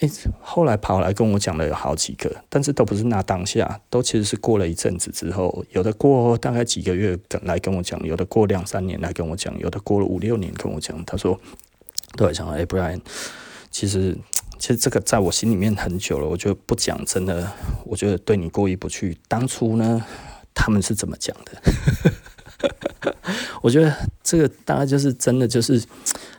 哎，后来跑来跟我讲的有好几个，但是都不是那当下，都其实是过了一阵子之后，有的过大概几个月来跟我讲，有的过两三年来跟我讲，有的过了五六年跟我讲。他说，对，想哎，Brian，其实其实这个在我心里面很久了，我觉得不讲真的，我觉得对你过意不去。当初呢，他们是怎么讲的？我觉得这个大概就是真的，就是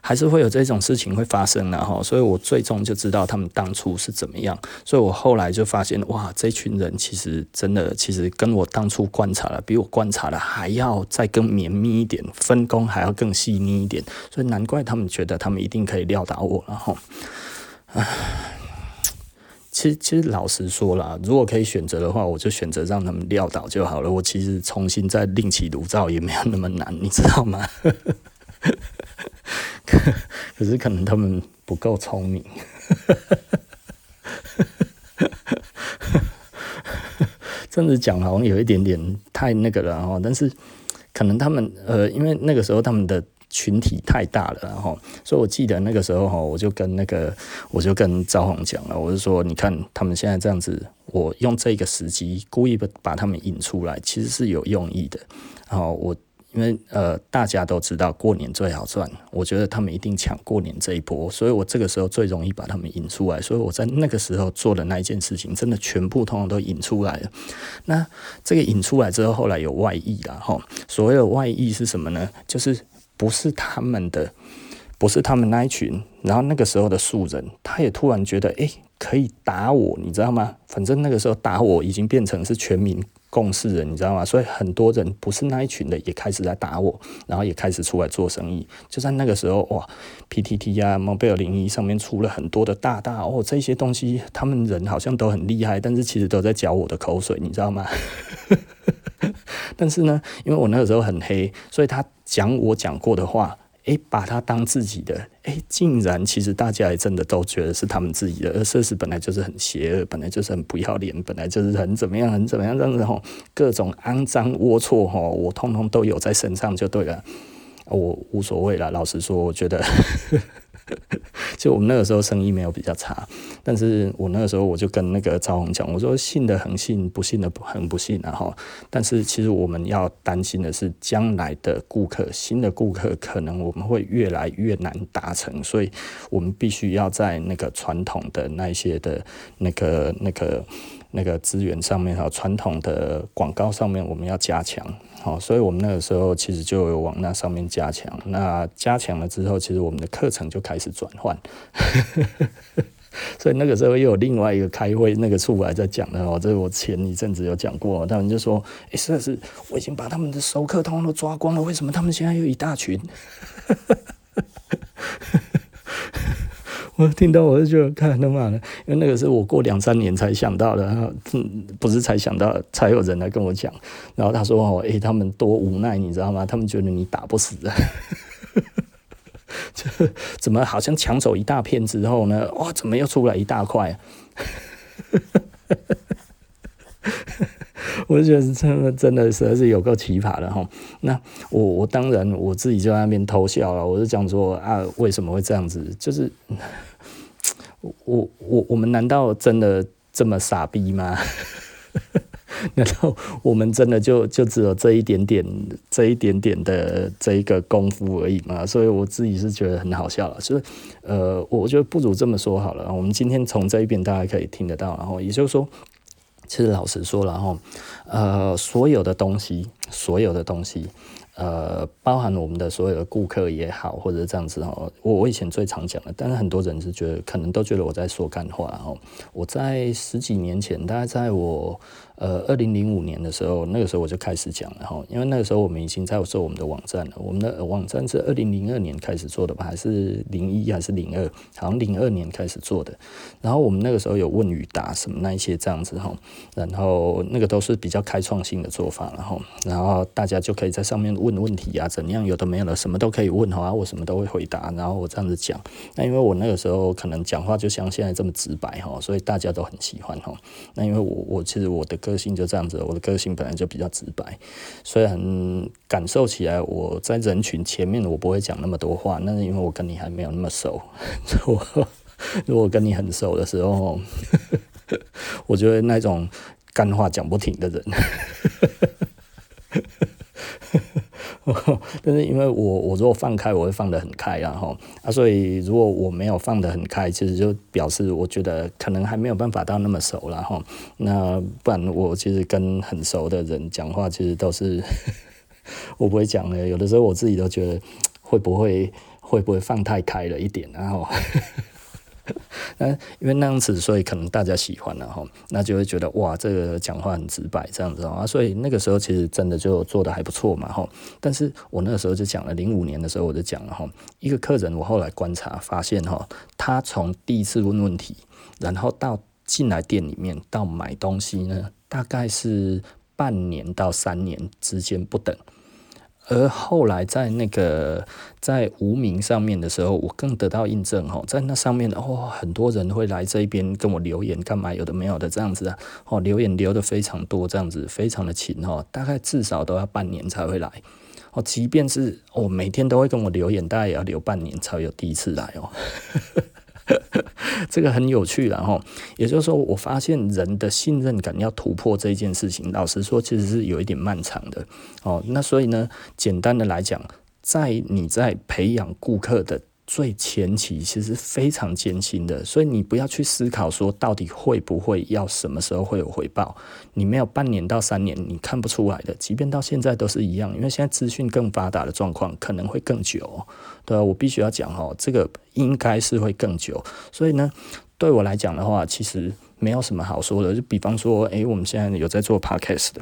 还是会有这种事情会发生的哈。所以我最终就知道他们当初是怎么样。所以我后来就发现，哇，这群人其实真的，其实跟我当初观察的，比我观察的还要再更绵密一点，分工还要更细腻一点。所以难怪他们觉得他们一定可以撂倒我了哈。唉。其实，其实老实说啦，如果可以选择的话，我就选择让他们撂倒就好了。我其实重新再另起炉灶也没有那么难，你知道吗？可可是可能他们不够聪明，这样子讲好像有一点点太那个了哈。但是可能他们呃，因为那个时候他们的。群体太大了，然后，所以我记得那个时候哈，我就跟那个，我就跟赵宏讲了，我就说，你看他们现在这样子，我用这个时机故意把把他们引出来，其实是有用意的。然后我因为呃大家都知道过年最好赚，我觉得他们一定抢过年这一波，所以我这个时候最容易把他们引出来，所以我在那个时候做的那一件事情，真的全部通通都引出来了。那这个引出来之后，后来有外溢了哈，所谓的外溢是什么呢？就是。不是他们的，不是他们那一群，然后那个时候的素人，他也突然觉得，哎、欸，可以打我，你知道吗？反正那个时候打我已经变成是全民共事人，你知道吗？所以很多人不是那一群的，也开始在打我，然后也开始出来做生意。就在那个时候，哇，PTT 啊，蒙贝尔零一上面出了很多的大大哦，这些东西，他们人好像都很厉害，但是其实都在搅我的口水，你知道吗？但是呢，因为我那个时候很黑，所以他讲我讲过的话，诶，把他当自己的，诶，竟然其实大家也真的都觉得是他们自己的，而事实本来就是很邪恶，本来就是很不要脸，本来就是很怎么样，很怎么样这样子吼，各种肮脏龌龊吼，我通通都有在身上就对了，我无所谓了。老实说，我觉得。就我们那个时候生意没有比较差，但是我那个时候我就跟那个赵红讲，我说信的很信，不信的很不信，然后，但是其实我们要担心的是将来的顾客，新的顾客可能我们会越来越难达成，所以我们必须要在那个传统的那些的那个那个那个资源上面，还有传统的广告上面，我们要加强。好，所以我们那个时候其实就有往那上面加强。那加强了之后，其实我们的课程就开始转换。所以那个时候又有另外一个开会那个处还在讲的哦，这是我前一阵子有讲过，他们就说：“哎，实在是我已经把他们的熟客通通都抓光了，为什么他们现在又一大群？”我听到我就觉得看他妈的，因为那个是我过两三年才想到的，然后不是才想到，才有人来跟我讲。然后他说：“哦，诶，他们多无奈，你知道吗？他们觉得你打不死的，就怎么好像抢走一大片之后呢？哇，怎么又出来一大块？” 我就觉得真的真的实在是有够奇葩的哈。那我我当然我自己就在那边偷笑了。我就讲说啊，为什么会这样子？就是我我我们难道真的这么傻逼吗？难道我们真的就就只有这一点点这一点点的这一个功夫而已吗？所以我自己是觉得很好笑了。就是呃，我觉得不如这么说好了。我们今天从这一边大家可以听得到，然后也就是说。其实老实说了哈，呃，所有的东西，所有的东西。呃，包含我们的所有的顾客也好，或者这样子哦，我我以前最常讲的，但是很多人是觉得，可能都觉得我在说干话哦。我在十几年前，大概在我呃二零零五年的时候，那个时候我就开始讲了哈，因为那个时候我们已经在做我们的网站了。我们的网站是二零零二年开始做的吧，还是零一还是零二？好像零二年开始做的。然后我们那个时候有问与答什么那一些这样子哈，然后那个都是比较开创性的做法，然后然后大家就可以在上面。问问题啊，怎样有的没有的，什么都可以问哈，我什么都会回答。然后我这样子讲，那因为我那个时候可能讲话就像现在这么直白哈，所以大家都很喜欢哈。那因为我我其实我的个个性就这样子，我的个性本来就比较直白，虽然感受起来我在人群前面我不会讲那么多话，那是因为我跟你还没有那么熟。我如果跟你很熟的时候，我觉得那种干话讲不停的人。但是因为我我如果放开，我会放得很开，然后啊，所以如果我没有放得很开，其实就表示我觉得可能还没有办法到那么熟，然后那不然我其实跟很熟的人讲话，其实都是 我不会讲的，有的时候我自己都觉得会不会会不会放太开了一点，然后。那因为那样子，所以可能大家喜欢了哈，那就会觉得哇，这个讲话很直白这样子啊，所以那个时候其实真的就做得还不错嘛哈。但是我那个时候就讲了，零五年的时候我就讲了哈，一个客人我后来观察发现哈，他从第一次问问题，然后到进来店里面到买东西呢，大概是半年到三年之间不等。而后来在那个在无名上面的时候，我更得到印证哦，在那上面的哦，很多人会来这边跟我留言干嘛？有的没有的这样子啊，哦，留言留的非常多，这样子非常的勤哦，大概至少都要半年才会来哦，即便是我每天都会跟我留言，大概也要留半年才有第一次来哦。这个很有趣，然后也就是说，我发现人的信任感要突破这件事情，老实说，其实是有一点漫长的哦。那所以呢，简单的来讲，在你在培养顾客的。最前期其实非常艰辛的，所以你不要去思考说到底会不会要什么时候会有回报，你没有半年到三年你看不出来的，即便到现在都是一样，因为现在资讯更发达的状况可能会更久，对啊，我必须要讲哦，这个应该是会更久，所以呢，对我来讲的话，其实没有什么好说的，就比方说，诶，我们现在有在做 podcast 的。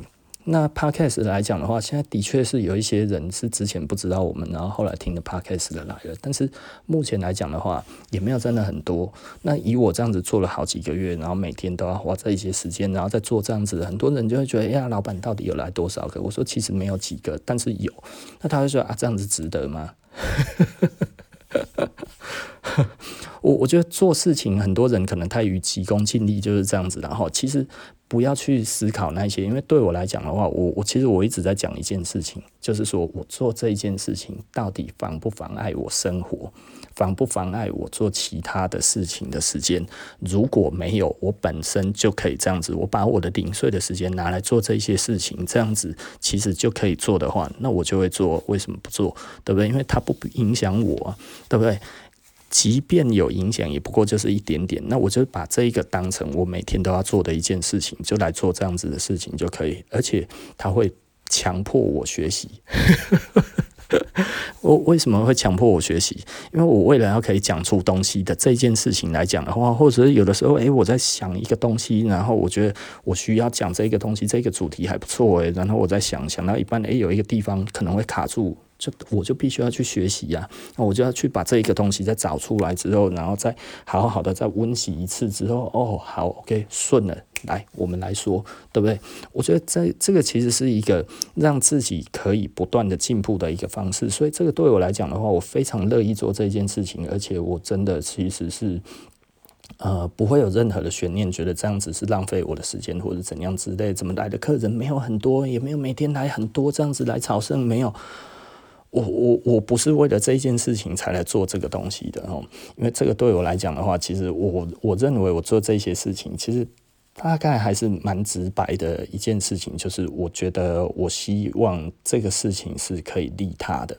那 Podcast 来讲的话，现在的确是有一些人是之前不知道我们，然后后来听的 Podcast 的来了。但是目前来讲的话，也没有真的很多。那以我这样子做了好几个月，然后每天都要花这一些时间，然后再做这样子，很多人就会觉得，哎呀，老板到底有来多少个？我说其实没有几个，但是有。那他会说啊，这样子值得吗？我我觉得做事情，很多人可能太于急功近利，就是这样子。然后其实不要去思考那些，因为对我来讲的话，我我其实我一直在讲一件事情，就是说我做这一件事情到底妨不妨碍我生活，妨不妨碍我做其他的事情的时间。如果没有，我本身就可以这样子，我把我的零碎的时间拿来做这些事情，这样子其实就可以做的话，那我就会做。为什么不做？对不对？因为它不影响我，对不对？即便有影响，也不过就是一点点。那我就把这一个当成我每天都要做的一件事情，就来做这样子的事情就可以。而且他会强迫我学习。我为什么会强迫我学习？因为我为了要可以讲出东西的这件事情来讲的话，或者有的时候，诶，我在想一个东西，然后我觉得我需要讲这个东西，这个主题还不错，诶，然后我在想，想到一半，诶，有一个地方可能会卡住。就我就必须要去学习呀、那我就要去把这一个东西再找出来之后，然后再好好的再温习一次之后，哦，好，OK，顺了，来，我们来说，对不对？我觉得这这个其实是一个让自己可以不断的进步的一个方式，所以这个对我来讲的话，我非常乐意做这件事情，而且我真的其实是呃不会有任何的悬念，觉得这样子是浪费我的时间或者怎样之类，怎么来的客人没有很多，也没有每天来很多，这样子来朝圣没有。我我我不是为了这件事情才来做这个东西的哦，因为这个对我来讲的话，其实我我认为我做这些事情，其实。大概还是蛮直白的一件事情，就是我觉得我希望这个事情是可以利他的，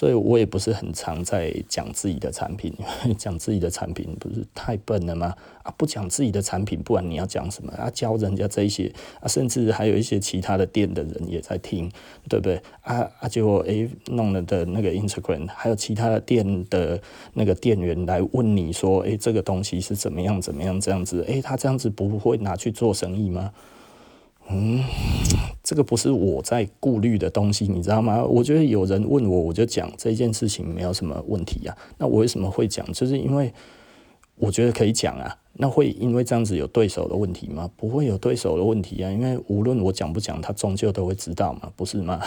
所以我也不是很常在讲自己的产品，讲自己的产品不是太笨了吗？啊，不讲自己的产品，不然你要讲什么？啊，教人家这一些啊，甚至还有一些其他的店的人也在听，对不对？啊啊，结果诶，弄了的那个 Instagram，还有其他的店的那个店员来问你说，诶，这个东西是怎么样怎么样这样子？诶，他这样子不会拿。去做生意吗？嗯，这个不是我在顾虑的东西，你知道吗？我觉得有人问我，我就讲这件事情没有什么问题啊。那我为什么会讲？就是因为我觉得可以讲啊。那会因为这样子有对手的问题吗？不会有对手的问题啊，因为无论我讲不讲，他终究都会知道嘛，不是吗？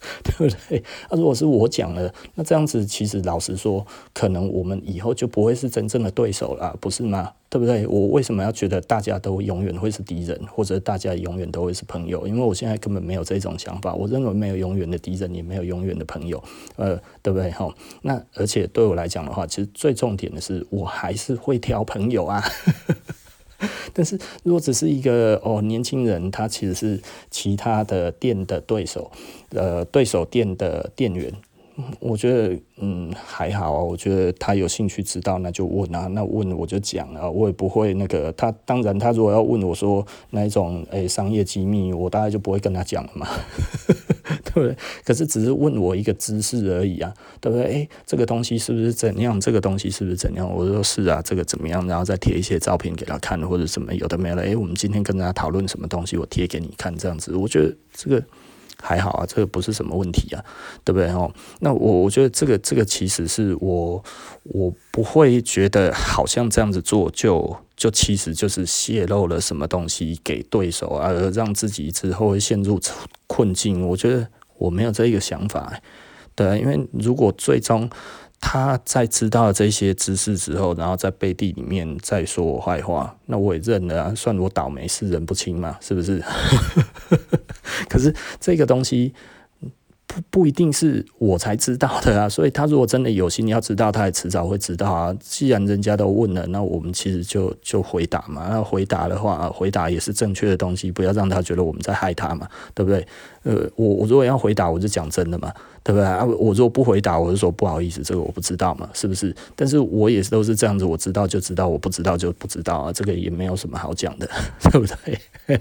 对不对？那、如果是我讲了，那这样子其实老实说，可能我们以后就不会是真正的对手了，不是吗？对不对？我为什么要觉得大家都永远会是敌人，或者大家永远都会是朋友？因为我现在根本没有这种想法。我认为没有永远的敌人，也没有永远的朋友，呃，对不对？哈，那而且对我来讲的话，其实最重点的是，我还是会挑朋友啊。但是如果只是一个哦年轻人，他其实是其他的店的对手，呃，对手店的店员。我觉得嗯还好啊，我觉得他有兴趣知道，那就问啊，那问我就讲啊，我也不会那个他，当然他如果要问我说那一种诶、商业机密，我大概就不会跟他讲了嘛，对？可是只是问我一个知识而已啊，对不对？诶、这个东西是不是怎样？这个东西是不是怎样？我说是啊，这个怎么样？然后再贴一些照片给他看，或者什么有的没了。诶、我们今天跟大家讨论什么东西，我贴给你看，这样子，我觉得这个。还好啊，这个不是什么问题啊，对不对哦？那我我觉得这个这个其实是我我不会觉得好像这样子做就就其实就是泄露了什么东西给对手啊，而让自己之后会陷入困境。我觉得我没有这一个想法，对啊，因为如果最终。他在知道了这些知识之后，然后在背地里面再说我坏话，那我也认了啊，算我倒霉，是人不清嘛，是不是？可是这个东西。不不一定是我才知道的啊，所以他如果真的有心要知道，他也迟早会知道啊。既然人家都问了，那我们其实就就回答嘛。那回答的话，回答也是正确的东西，不要让他觉得我们在害他嘛，对不对？呃，我我如果要回答，我就讲真的嘛，对不对啊？我如果不回答，我就说不好意思，这个我不知道嘛，是不是？但是我也都是这样子，我知道就知道，我不知道就不知道啊，这个也没有什么好讲的，对不对？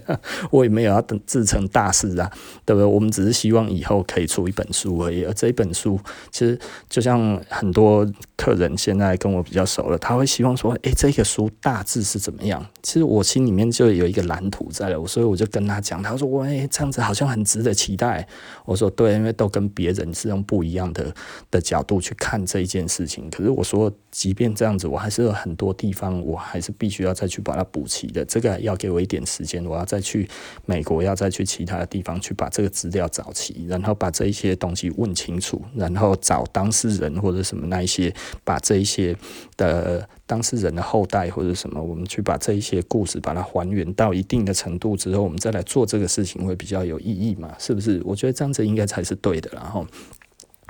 我也没有要等自成大事啊，对不对？我们只是希望以后可以出一本书而已。而这一本书，其实就像很多客人现在跟我比较熟了，他会希望说：“诶，这个书大致是怎么样？”其实我心里面就有一个蓝图在了，所以我就跟他讲，他说：“喂，这样子好像很值得期待。”我说：“对，因为都跟别人是用不一样的的角度去看这一件事情。可是我说，即便这样子，我还是有很多地方，我还是必须要再去把它补齐的。这个要给我一点时间，我。”要再去美国，要再去其他的地方去把这个资料找齐，然后把这一些东西问清楚，然后找当事人或者什么那一些，把这一些的当事人的后代或者什么，我们去把这一些故事把它还原到一定的程度之后，我们再来做这个事情会比较有意义嘛？是不是？我觉得这样子应该才是对的。然后，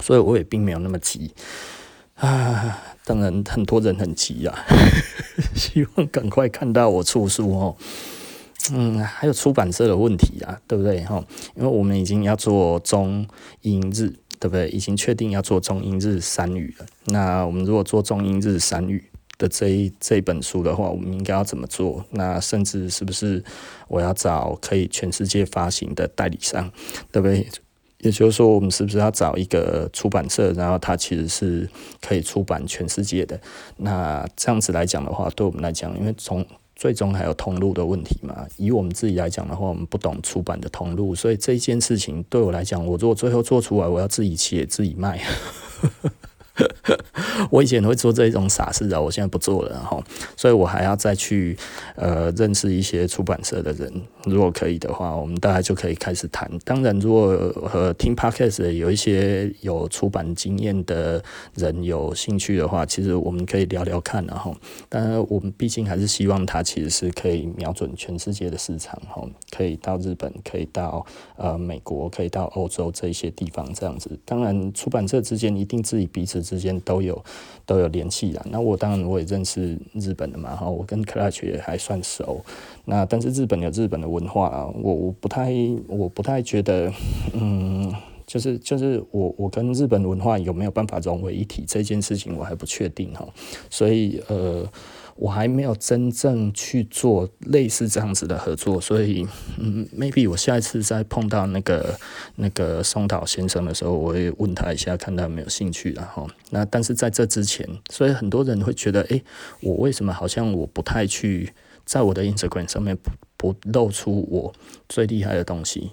所以我也并没有那么急啊。当然，很多人很急啊，希望赶快看到我出书哦。嗯，还有出版社的问题啊，对不对哈？因为我们已经要做中英日，对不对？已经确定要做中英日三语了。那我们如果做中英日三语的这一这一本书的话，我们应该要怎么做？那甚至是不是我要找可以全世界发行的代理商，对不对？也就是说，我们是不是要找一个出版社，然后它其实是可以出版全世界的？那这样子来讲的话，对我们来讲，因为从最终还有通路的问题嘛？以我们自己来讲的话，我们不懂出版的通路，所以这件事情对我来讲，我如果最后做出来，我要自己写自己卖。我以前会做这种傻事啊，我现在不做了哈，所以我还要再去呃认识一些出版社的人，如果可以的话，我们大概就可以开始谈。当然，如果和听 Podcast 有一些有出版经验的人有兴趣的话，其实我们可以聊聊看，然后，当然我们毕竟还是希望它其实是可以瞄准全世界的市场，哈，可以到日本，可以到呃美国，可以到欧洲这一些地方这样子。当然，出版社之间一定自己彼此。之间都有都有联系啦。那我当然我也认识日本的嘛，哈，我跟 Clutch 也还算熟。那但是日本有日本的文化啊，我我不太我不太觉得，嗯，就是就是我我跟日本文化有没有办法融为一体这件事情我还不确定哈。所以呃。我还没有真正去做类似这样子的合作，所以嗯，maybe 我下一次再碰到那个那个松岛先生的时候，我会问他一下，看他有没有兴趣，然后那但是在这之前，所以很多人会觉得，诶，我为什么好像我不太去在我的 Instagram 上面不不露出我最厉害的东西？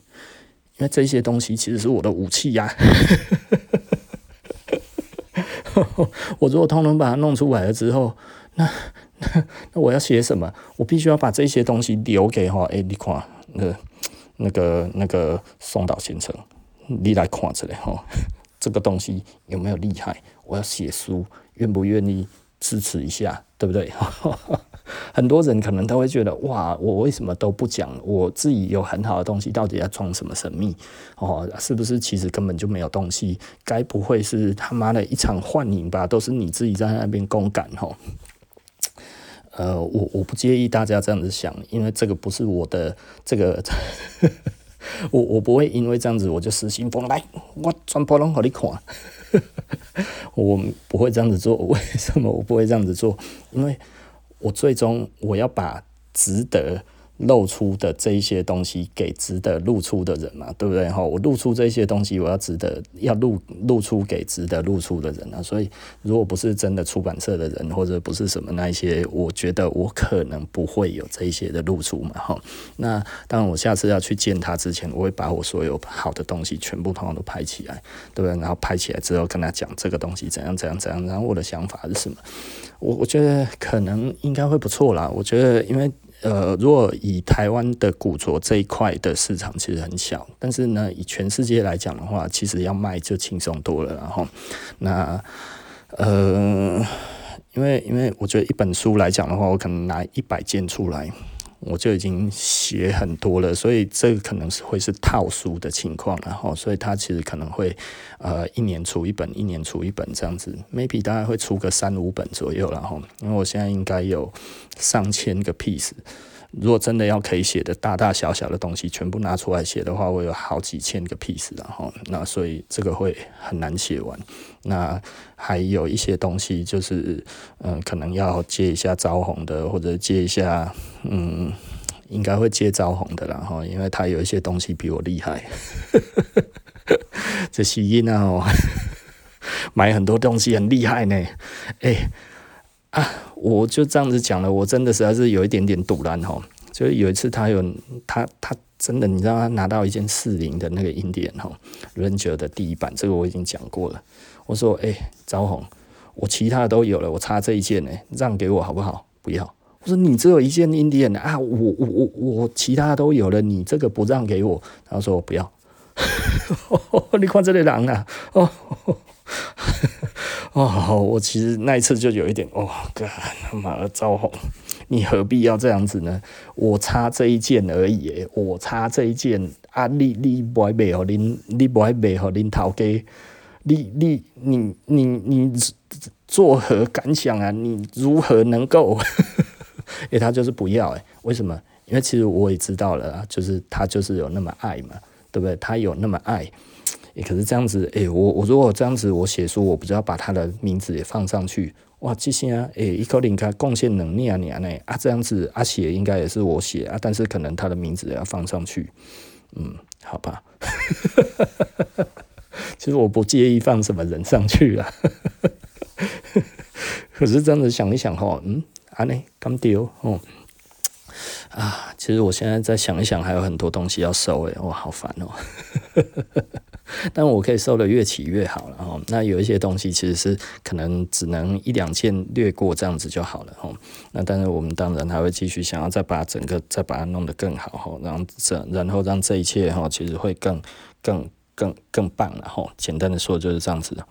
因为这些东西其实是我的武器呀。我如果通通把它弄出来了之后，那 那我要写什么？我必须要把这些东西留给哈，哎，你看，那那个那个松岛先生，你来看这里哈，这个东西有没有厉害？我要写书，愿不愿意支持一下，对不对？很多人可能都会觉得，哇，我为什么都不讲？我自己有很好的东西，到底要装什么神秘？哦，是不是其实根本就没有东西？该不会是他妈的一场幻影吧？都是你自己在那边公干吼。呃，我我不介意大家这样子想，因为这个不是我的这个，我我不会因为这样子我就失心疯来，我全部拢给你看，我不会这样子做。为什么我不会这样子做？因为我最终我要把值得。露出的这一些东西给值得露出的人嘛，对不对？哈，我露出这些东西，我要值得要露露出给值得露出的人啊。所以，如果不是真的出版社的人，或者不是什么那一些，我觉得我可能不会有这一些的露出嘛。哈，那当然，我下次要去见他之前，我会把我所有好的东西全部通通都拍起来，对不对？然后拍起来之后，跟他讲这个东西怎样怎样怎样，然后我的想法是什么？我我觉得可能应该会不错啦。我觉得因为。呃，如果以台湾的古着这一块的市场其实很小，但是呢，以全世界来讲的话，其实要卖就轻松多了。然后，那呃，因为因为我觉得一本书来讲的话，我可能拿一百件出来。我就已经写很多了，所以这个可能是会是套书的情况，然后，所以它其实可能会，呃，一年出一本，一年出一本这样子，maybe 大概会出个三五本左右，然后，因为我现在应该有上千个 piece。如果真的要可以写的大大小小的东西全部拿出来写的话，我有好几千个 piece，然后那所以这个会很难写完。那还有一些东西就是，嗯、可能要借一下招红的，或者借一下，嗯，应该会借招红的，然后因为他有一些东西比我厉害，这吸音啊，买很多东西很厉害呢，哎、啊，我就这样子讲了，我真的实在是有一点点赌烂吼。就是有一次他有他他真的，你知道他拿到一件四零的那个印第安吼，Ranger 的第一版，这个我已经讲过了。我说，哎、欸，招红，我其他的都有了，我差这一件呢，让给我好不好？不要。我说你只有一件印第安啊，我我我我其他都有了，你这个不让给我？他说我不要。你看这个人啊，哦。哦，我其实那一次就有一点，哦，干他妈的招红，你何必要这样子呢？我差这一件而已，我差这一件啊！你你不爱卖给恁，你不爱卖给恁头家，你你你你你作何感想啊？你如何能够？诶，他就是不要诶，为什么？因为其实我也知道了，就是他就是有那么爱嘛，对不对？他有那么爱。欸、可是这样子，诶、我我如果这样子，我写书，我不知道把他的名字也放上去，哇，这些啊，诶、一口令他贡献能力啊，你啊，呢啊，这样子啊，写应该也是我写啊，但是可能他的名字也要放上去，嗯，好吧，其实我不介意放什么人上去啊，可是这样子想一想哈，嗯，啊呢，咁丢哦，啊，其实我现在再想一想，还有很多东西要收诶，哇，好烦哦。但我可以收的越齐越好了哈。那有一些东西其实是可能只能一两件略过这样子就好了哈。那但是我们当然还会继续想要再把整个再把它弄得更好哈，让这然后让这一切哈其实会更更更更棒了哈。简单的说就是这样子的。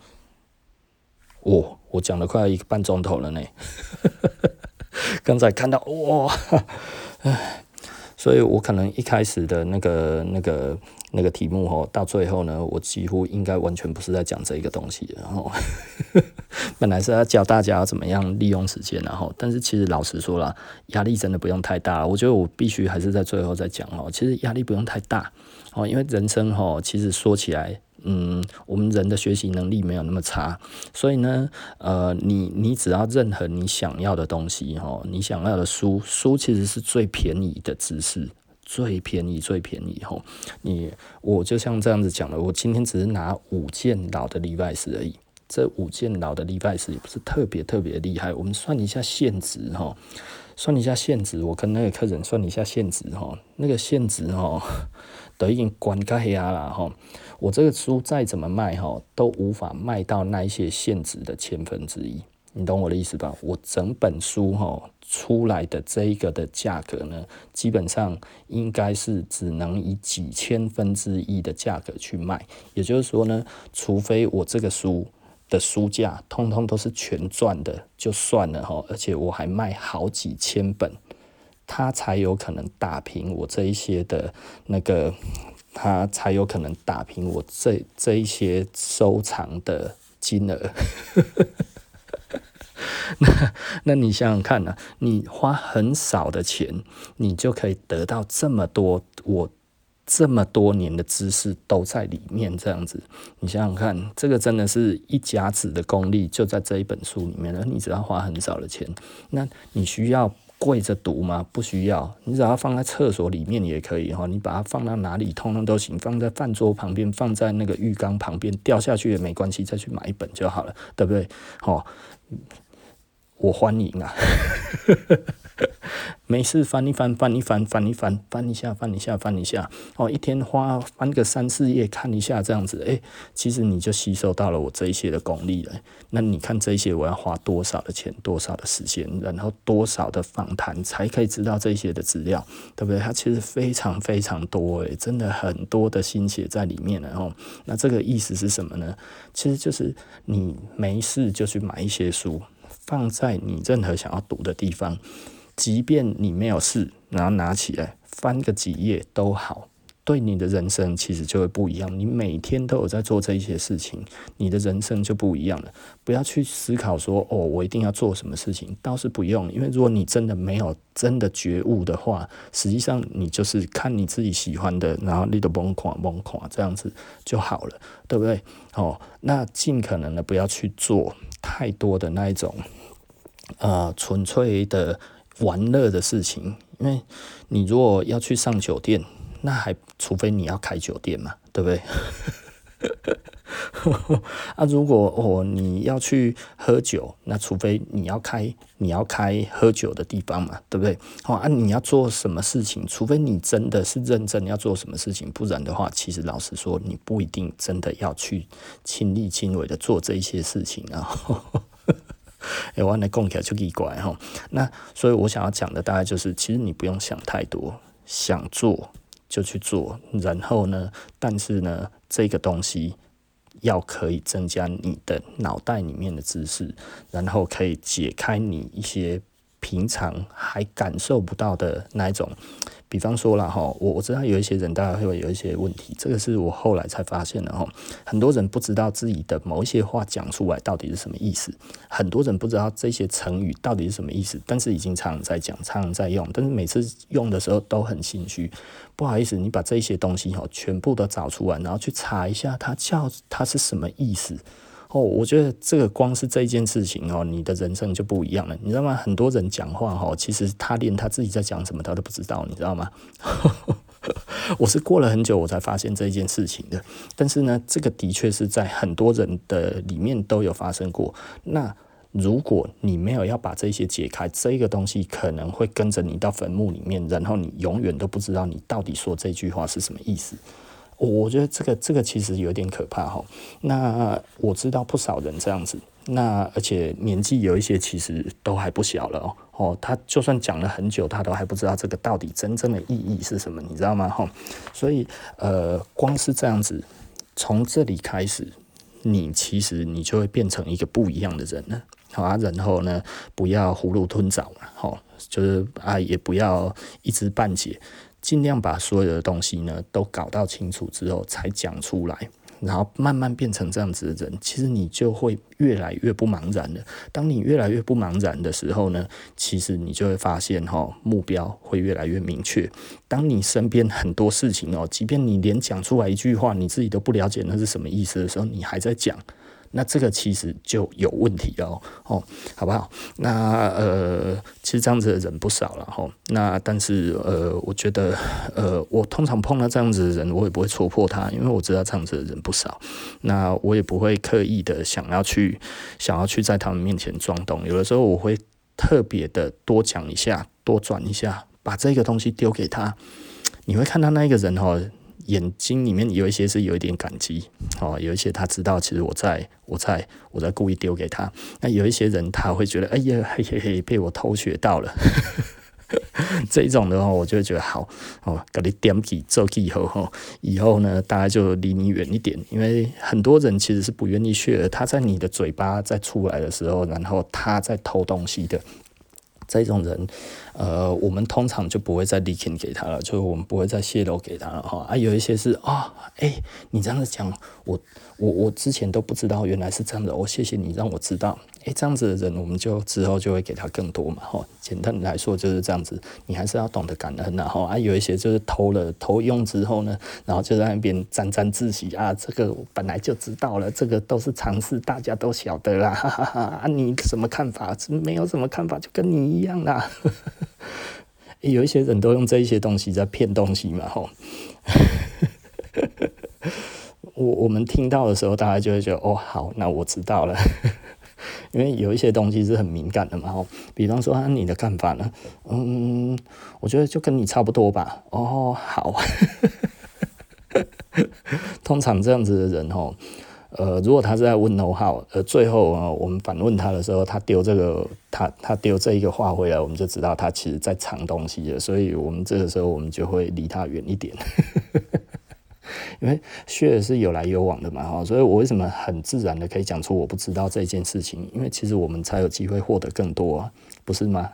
哦，我讲了快一个半钟头了呢。刚才看到哇，唉，所以我可能一开始的那个那个。那个题目哦，到最后呢，我几乎应该完全不是在讲这一个东西。然 后本来是要教大家怎么样利用时间，然后但是其实老实说了，压力真的不用太大。我觉得我必须还是在最后再讲哦，其实压力不用太大哦，因为人生哈，其实说起来，嗯，我们人的学习能力没有那么差，所以呢，呃，你你只要任何你想要的东西哈，你想要的书，书其实是最便宜的知识。最便宜，最便宜吼！你我就像这样子讲了，我今天只是拿五件老的 Levi's 而已。这五件老的 Levi's 也不是特别特别厉害。我们算一下现值哈，算一下现值。我跟那个客人算一下现值哈，那个现值哈都已经关开了哈。我这个书再怎么卖哈，都无法卖到那一些现值的千分之一。你懂我的意思吧？我整本书哈出来的这一个的价格呢，基本上应该是只能以几千分之一的价格去卖。也就是说呢，除非我这个书的书价通通都是全赚的，就算了哈。而且我还卖好几千本，它才有可能打平我这一些的那个，它才有可能打平我这这一些收藏的金额。那，那你想想看呢、你花很少的钱，你就可以得到这么多，我这么多年的知识都在里面，这样子。你想想看，这个真的是一甲子的功力，就在这一本书里面了。你只要花很少的钱，那你需要跪着读吗？不需要，你只要放在厕所里面也可以哈。你把它放到哪里，通通都行。放在饭桌旁边，放在那个浴缸旁边，掉下去也没关系，再去买一本就好了，对不对？好。我欢迎啊！没事，翻一翻，翻一翻，翻一翻，翻一下，翻一下，翻一下。哦，一天花翻个三四页看一下，这样子，哎，其实你就吸收到了我这一些的功力了。那你看这些，我要花多少的钱，多少的时间，然后多少的访谈，才可以知道这些的资料，对不对？它其实非常非常多，诶，真的很多的心血在里面了。哦，那这个意思是什么呢？其实就是你没事就去买一些书。放在你任何想要读的地方，即便你没有事，然后拿起来翻个几页都好，对你的人生其实就会不一样。你每天都有在做这一些事情，你的人生就不一样了。不要去思考说，哦，我一定要做什么事情，倒是不用。因为如果你真的没有真的觉悟的话，实际上你就是看你自己喜欢的，然后你都崩垮崩垮这样子就好了，对不对？哦，那尽可能的不要去做。太多的那一种，呃，纯粹的玩乐的事情，因为你如果要去上酒店，那还除非你要开酒店嘛，对不对？啊，如果哦你要去喝酒，那除非你要开你要开喝酒的地方嘛，对不对？哦啊，你要做什么事情？除非你真的是认真要做什么事情，不然的话，其实老实说，你不一定真的要去亲力亲为的做这一些事情啊。哎，我来讲起来就奇怪哈。那所以我想要讲的大概就是，其实你不用想太多，想做就去做，然后呢，但是呢，这个东西。要可以增加你的脑袋里面的知识，然后可以解开你一些平常还感受不到的那一种。比方说了哈，我我知道有一些人大概会有一些问题，这个是我后来才发现的哈。很多人不知道自己的某一些话讲出来到底是什么意思，很多人不知道这些成语到底是什么意思，但是已经常常在讲，常常在用，但是每次用的时候都很心虚。不好意思，你把这些东西哈全部都找出来，然后去查一下它叫它是什么意思。哦，我觉得这个光是这件事情哦，你的人生就不一样了，你知道吗？很多人讲话哈，其实他连他自己在讲什么他都不知道，你知道吗？我是过了很久我才发现这件事情的，但是呢，这个的确是在很多人的里面都有发生过。那如果你没有要把这些解开，这个东西可能会跟着你到坟墓里面，然后你永远都不知道你到底说这句话是什么意思。我觉得这个这个其实有点可怕哈。那我知道不少人这样子，那而且年纪有一些其实都还不小了哦。哦，他就算讲了很久，他都还不知道这个到底真正的意义是什么，你知道吗？哈，所以呃，光是这样子，从这里开始，你其实你就会变成一个不一样的人了。好啊，然后呢，不要囫囵吞枣嘛，好，就是啊，也不要一知半解。尽量把所有的东西呢都搞到清楚之后才讲出来，然后慢慢变成这样子的人，其实你就会越来越不茫然了。当你越来越不茫然的时候呢，其实你就会发现哈，目标会越来越明确。当你身边很多事情哦，即便你连讲出来一句话你自己都不了解那是什么意思的时候，你还在讲。那这个其实就有问题哦，哦，好不好？那呃，其实这样子的人不少了哈。那但是呃，我觉得呃，我通常碰到这样子的人，我也不会戳破他，因为我知道这样子的人不少。那我也不会刻意的想要去想要去在他们面前装懂。有的时候我会特别的多讲一下，多转一下，把这个东西丢给他。你会看到那个人哈。眼睛里面有一些是有一点感激，哦，有一些他知道其实我在我在我在故意丢给他。那有一些人他会觉得，哎呀，嘿嘿嘿，被我偷学到了。这种的话，我就会觉得好哦，给你点起做起以后，以后呢，大家就离你远一点，因为很多人其实是不愿意学，他在你的嘴巴在出来的时候，然后他在偷东西的。这种人，呃，我们通常就不会再 leaking 给他了，就是我们不会再泄露给他了哈。啊，有一些是啊，哎、你这样子讲，我我我之前都不知道，原来是这样的，我谢谢你让我知道。哎、这样子的人，我们就之后就会给他更多嘛，哈。简单来说就是这样子，你还是要懂得感恩然后啊，有一些就是偷了偷用之后呢，然后就在那边沾沾自喜啊，这个我本来就知道了，这个都是常识，大家都晓得啦，哈哈哈。啊，你什么看法？没有什么看法，就跟你一样啦。有一些人都用这一些东西在骗东西嘛，哈。我我们听到的时候，大家就会觉得哦，好，那我知道了。因为有一些东西是很敏感的嘛，吼，比方说，你的看法呢？嗯，我觉得就跟你差不多吧。哦，好。通常这样子的人，吼，呃，如果他是在问 know how，呃，最后啊，我们反问他的时候，他丢这个，他他丢这一个话回来，我们就知道他其实在藏东西了，所以我们这个时候我们就会离他远一点。因为学是有来有往的嘛，哈，所以我为什么很自然的可以讲出我不知道这件事情？因为其实我们才有机会获得更多啊，不是吗？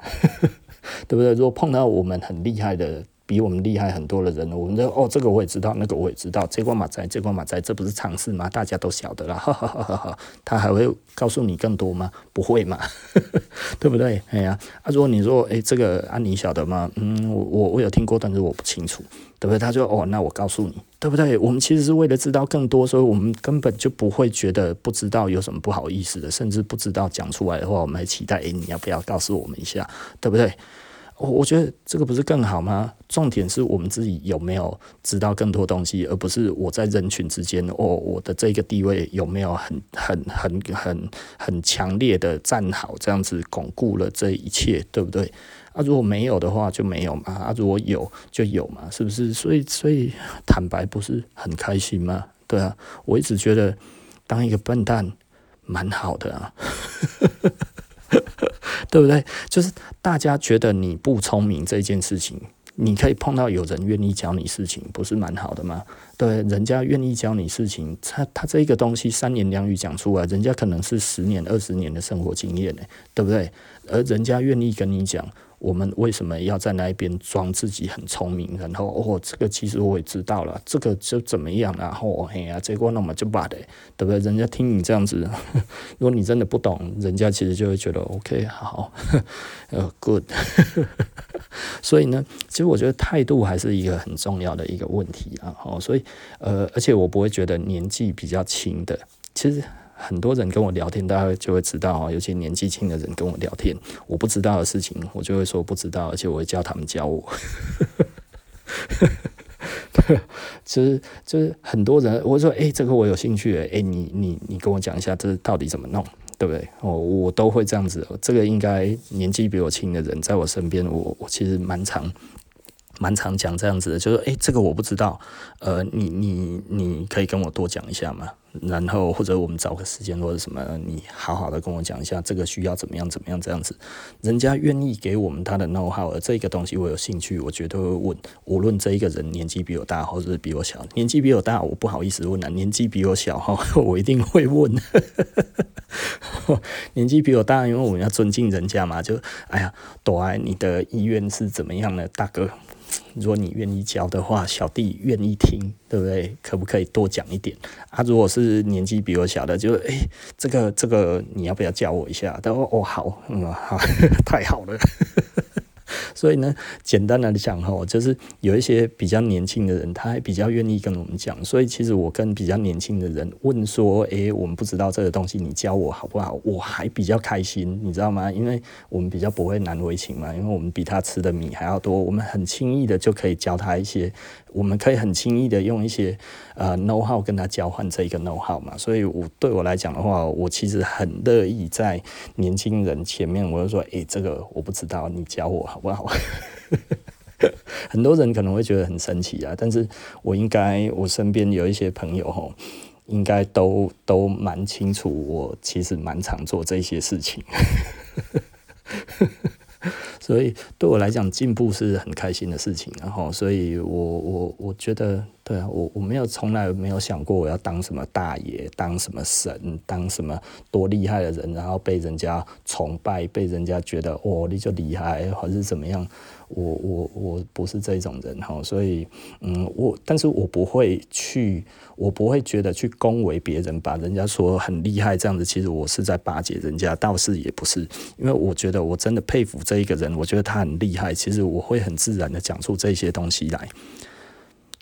对不对？如果碰到我们很厉害的。比我们厉害很多的人，我们就哦，这个我也知道，那个我也知道，这关马仔，这关马仔，这不是常识吗？大家都晓得了，哈哈哈哈哈。他还会告诉你更多吗？不会嘛，对不对？哎呀，啊，如果你说，哎，这个啊，你晓得吗？嗯，我我我有听过，但是我不清楚，对不对？他说哦，那我告诉你，对不对？我们其实是为了知道更多，所以我们根本就不会觉得不知道有什么不好意思的，甚至不知道讲出来的话，我们还期待，哎，你要不要告诉我们一下，对不对？我我觉得这个不是更好吗？重点是我们自己有没有知道更多东西，而不是我在人群之间，哦，我的这个地位有没有很很很很很强烈的站好，这样子巩固了这一切，对不对？啊，如果没有的话就没有嘛，啊，如果有就有嘛，是不是？所以所以坦白不是很开心吗？对啊，我一直觉得当一个笨蛋蛮好的啊。对不对？就是大家觉得你不聪明这件事情，你可以碰到有人愿意教你事情，不是蛮好的吗？对，人家愿意教你事情，他他这个东西三言两语讲出来，人家可能是十年、二十年的生活经验呢，对不对？而人家愿意跟你讲。我们为什么要在那边装自己很聪明？然后哦，这个其实我也知道了，这个就怎么样？然后嘿呀，结果那么就罢了，对不对？人家听你这样子，如果你真的不懂，人家其实就会觉得 OK，好，呃，good。所以呢，其实我觉得态度还是一个很重要的一个问题啊。哦，所以呃，而且我不会觉得年纪比较轻的，其实。很多人跟我聊天，大家就会知道啊，尤其年纪轻的人跟我聊天，我不知道的事情，我就会说不知道，而且我会叫他们教我。其 实就是很多人，我说，哎，这个我有兴趣，哎，你你你跟我讲一下，这到底怎么弄，对不对？我我都会这样子。这个应该年纪比我轻的人在我身边，我我其实蛮常蛮常讲这样子的，就是，哎，这个我不知道，呃，你你你可以跟我多讲一下吗？然后或者我们找个时间或者什么，你好好的跟我讲一下这个需要怎么样怎么样这样子，人家愿意给我们他的 know how，而这个东西我有兴趣，我绝对会问，无论这一个人年纪比我大或者是比我小，年纪比我大我不好意思问啊，年纪比我小哈，我一定会问，年纪比我大，因为我们要尊敬人家嘛，就哎呀，朵爱你的意愿是怎么样呢，大哥？如果你愿意教的话，小弟愿意听，对不对？可不可以多讲一点啊？如果是年纪比我小的，就诶、这个这个你要不要教我一下？他说哦好，嗯好，太好了。所以呢，简单来讲哈，就是有一些比较年轻的人，他还比较愿意跟我们讲。所以其实我跟比较年轻的人问说，诶、我们不知道这个东西，你教我好不好？我还比较开心，你知道吗？因为我们比较不会难为情嘛，因为我们比他吃的米还要多，我们很轻易的就可以教他一些。我们可以很轻易的用一些呃 know how 跟他交换这一个 know how 嘛，所以我对我来讲的话，我其实很乐意在年轻人前面，我就说，诶，这个我不知道，你教我不好？很多人可能会觉得很神奇啊，但是我应该我身边有一些朋友吼，应该都都蛮清楚，我其实蛮常做这些事情。所以对我来讲，进步是很开心的事情。然后，所以我我我觉得，对啊，我我没有从来没有想过我要当什么大爷，当什么神，当什么多厉害的人，然后被人家崇拜，被人家觉得哦，你就厉害，还是怎么样。我我我不是这种人哈，所以嗯，我但是我不会去，我不会觉得去恭维别人，把人家说很厉害这样子，其实我是在巴结人家，倒是也不是，因为我觉得我真的佩服这一个人，我觉得他很厉害，其实我会很自然的讲出这些东西来，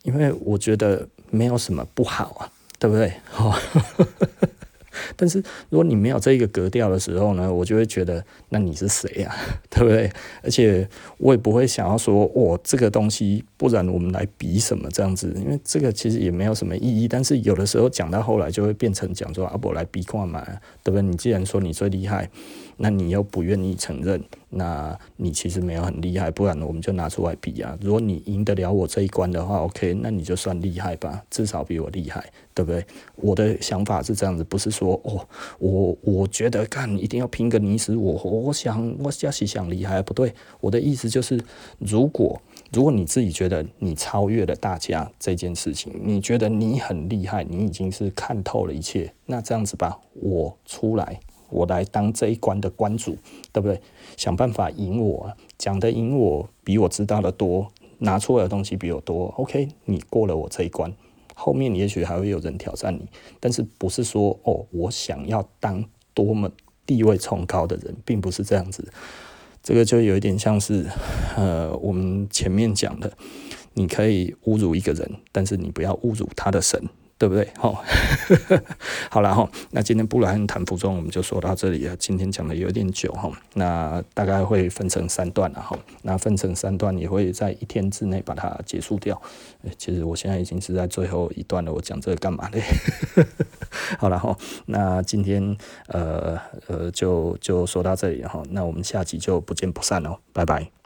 因为我觉得没有什么不好啊，对不对？哈 但是如果你没有这一个格调的时候呢，我就会觉得那你是谁呀？对不对？而且我也不会想要说哦，这个东西，不然我们来比什么这样子，因为这个其实也没有什么意义。但是有的时候讲到后来就会变成讲说啊，不来比看嘛，对不对？你既然说你最厉害。那你又不愿意承认，那你其实没有很厉害，不然我们就拿出来比啊。如果你赢得了我这一关的话，OK，那你就算厉害吧，至少比我厉害，对不对？我的想法是这样子，不是说哦，我我觉得干一定要拼个你死我活，我想我就是想厉害，不对。我的意思就是，如果如果你自己觉得你超越了大家这件事情，你觉得你很厉害，你已经是看透了一切，那这样子吧，我出来。我来当这一关的关主，对不对？想办法赢我，讲的赢我，比我知道的多，拿出来的东西比我多。OK，你过了我这一关，后面也许还会有人挑战你，但是不是说哦，我想要当多么地位崇高的人，并不是这样子。这个就有一点像是，呃，我们前面讲的，你可以侮辱一个人，但是你不要侮辱他的神。对不对？好，好了哈。那今天布莱恩谈服装，我们就说到这里了。今天讲的有点久哈，那大概会分成三段了哈。那分成三段也会在一天之内把它结束掉。其实我现在已经是在最后一段了，我讲这个干嘛嘞？好了哈，那今天呃呃就就说到这里哈。那我们下集就不见不散喽，拜拜。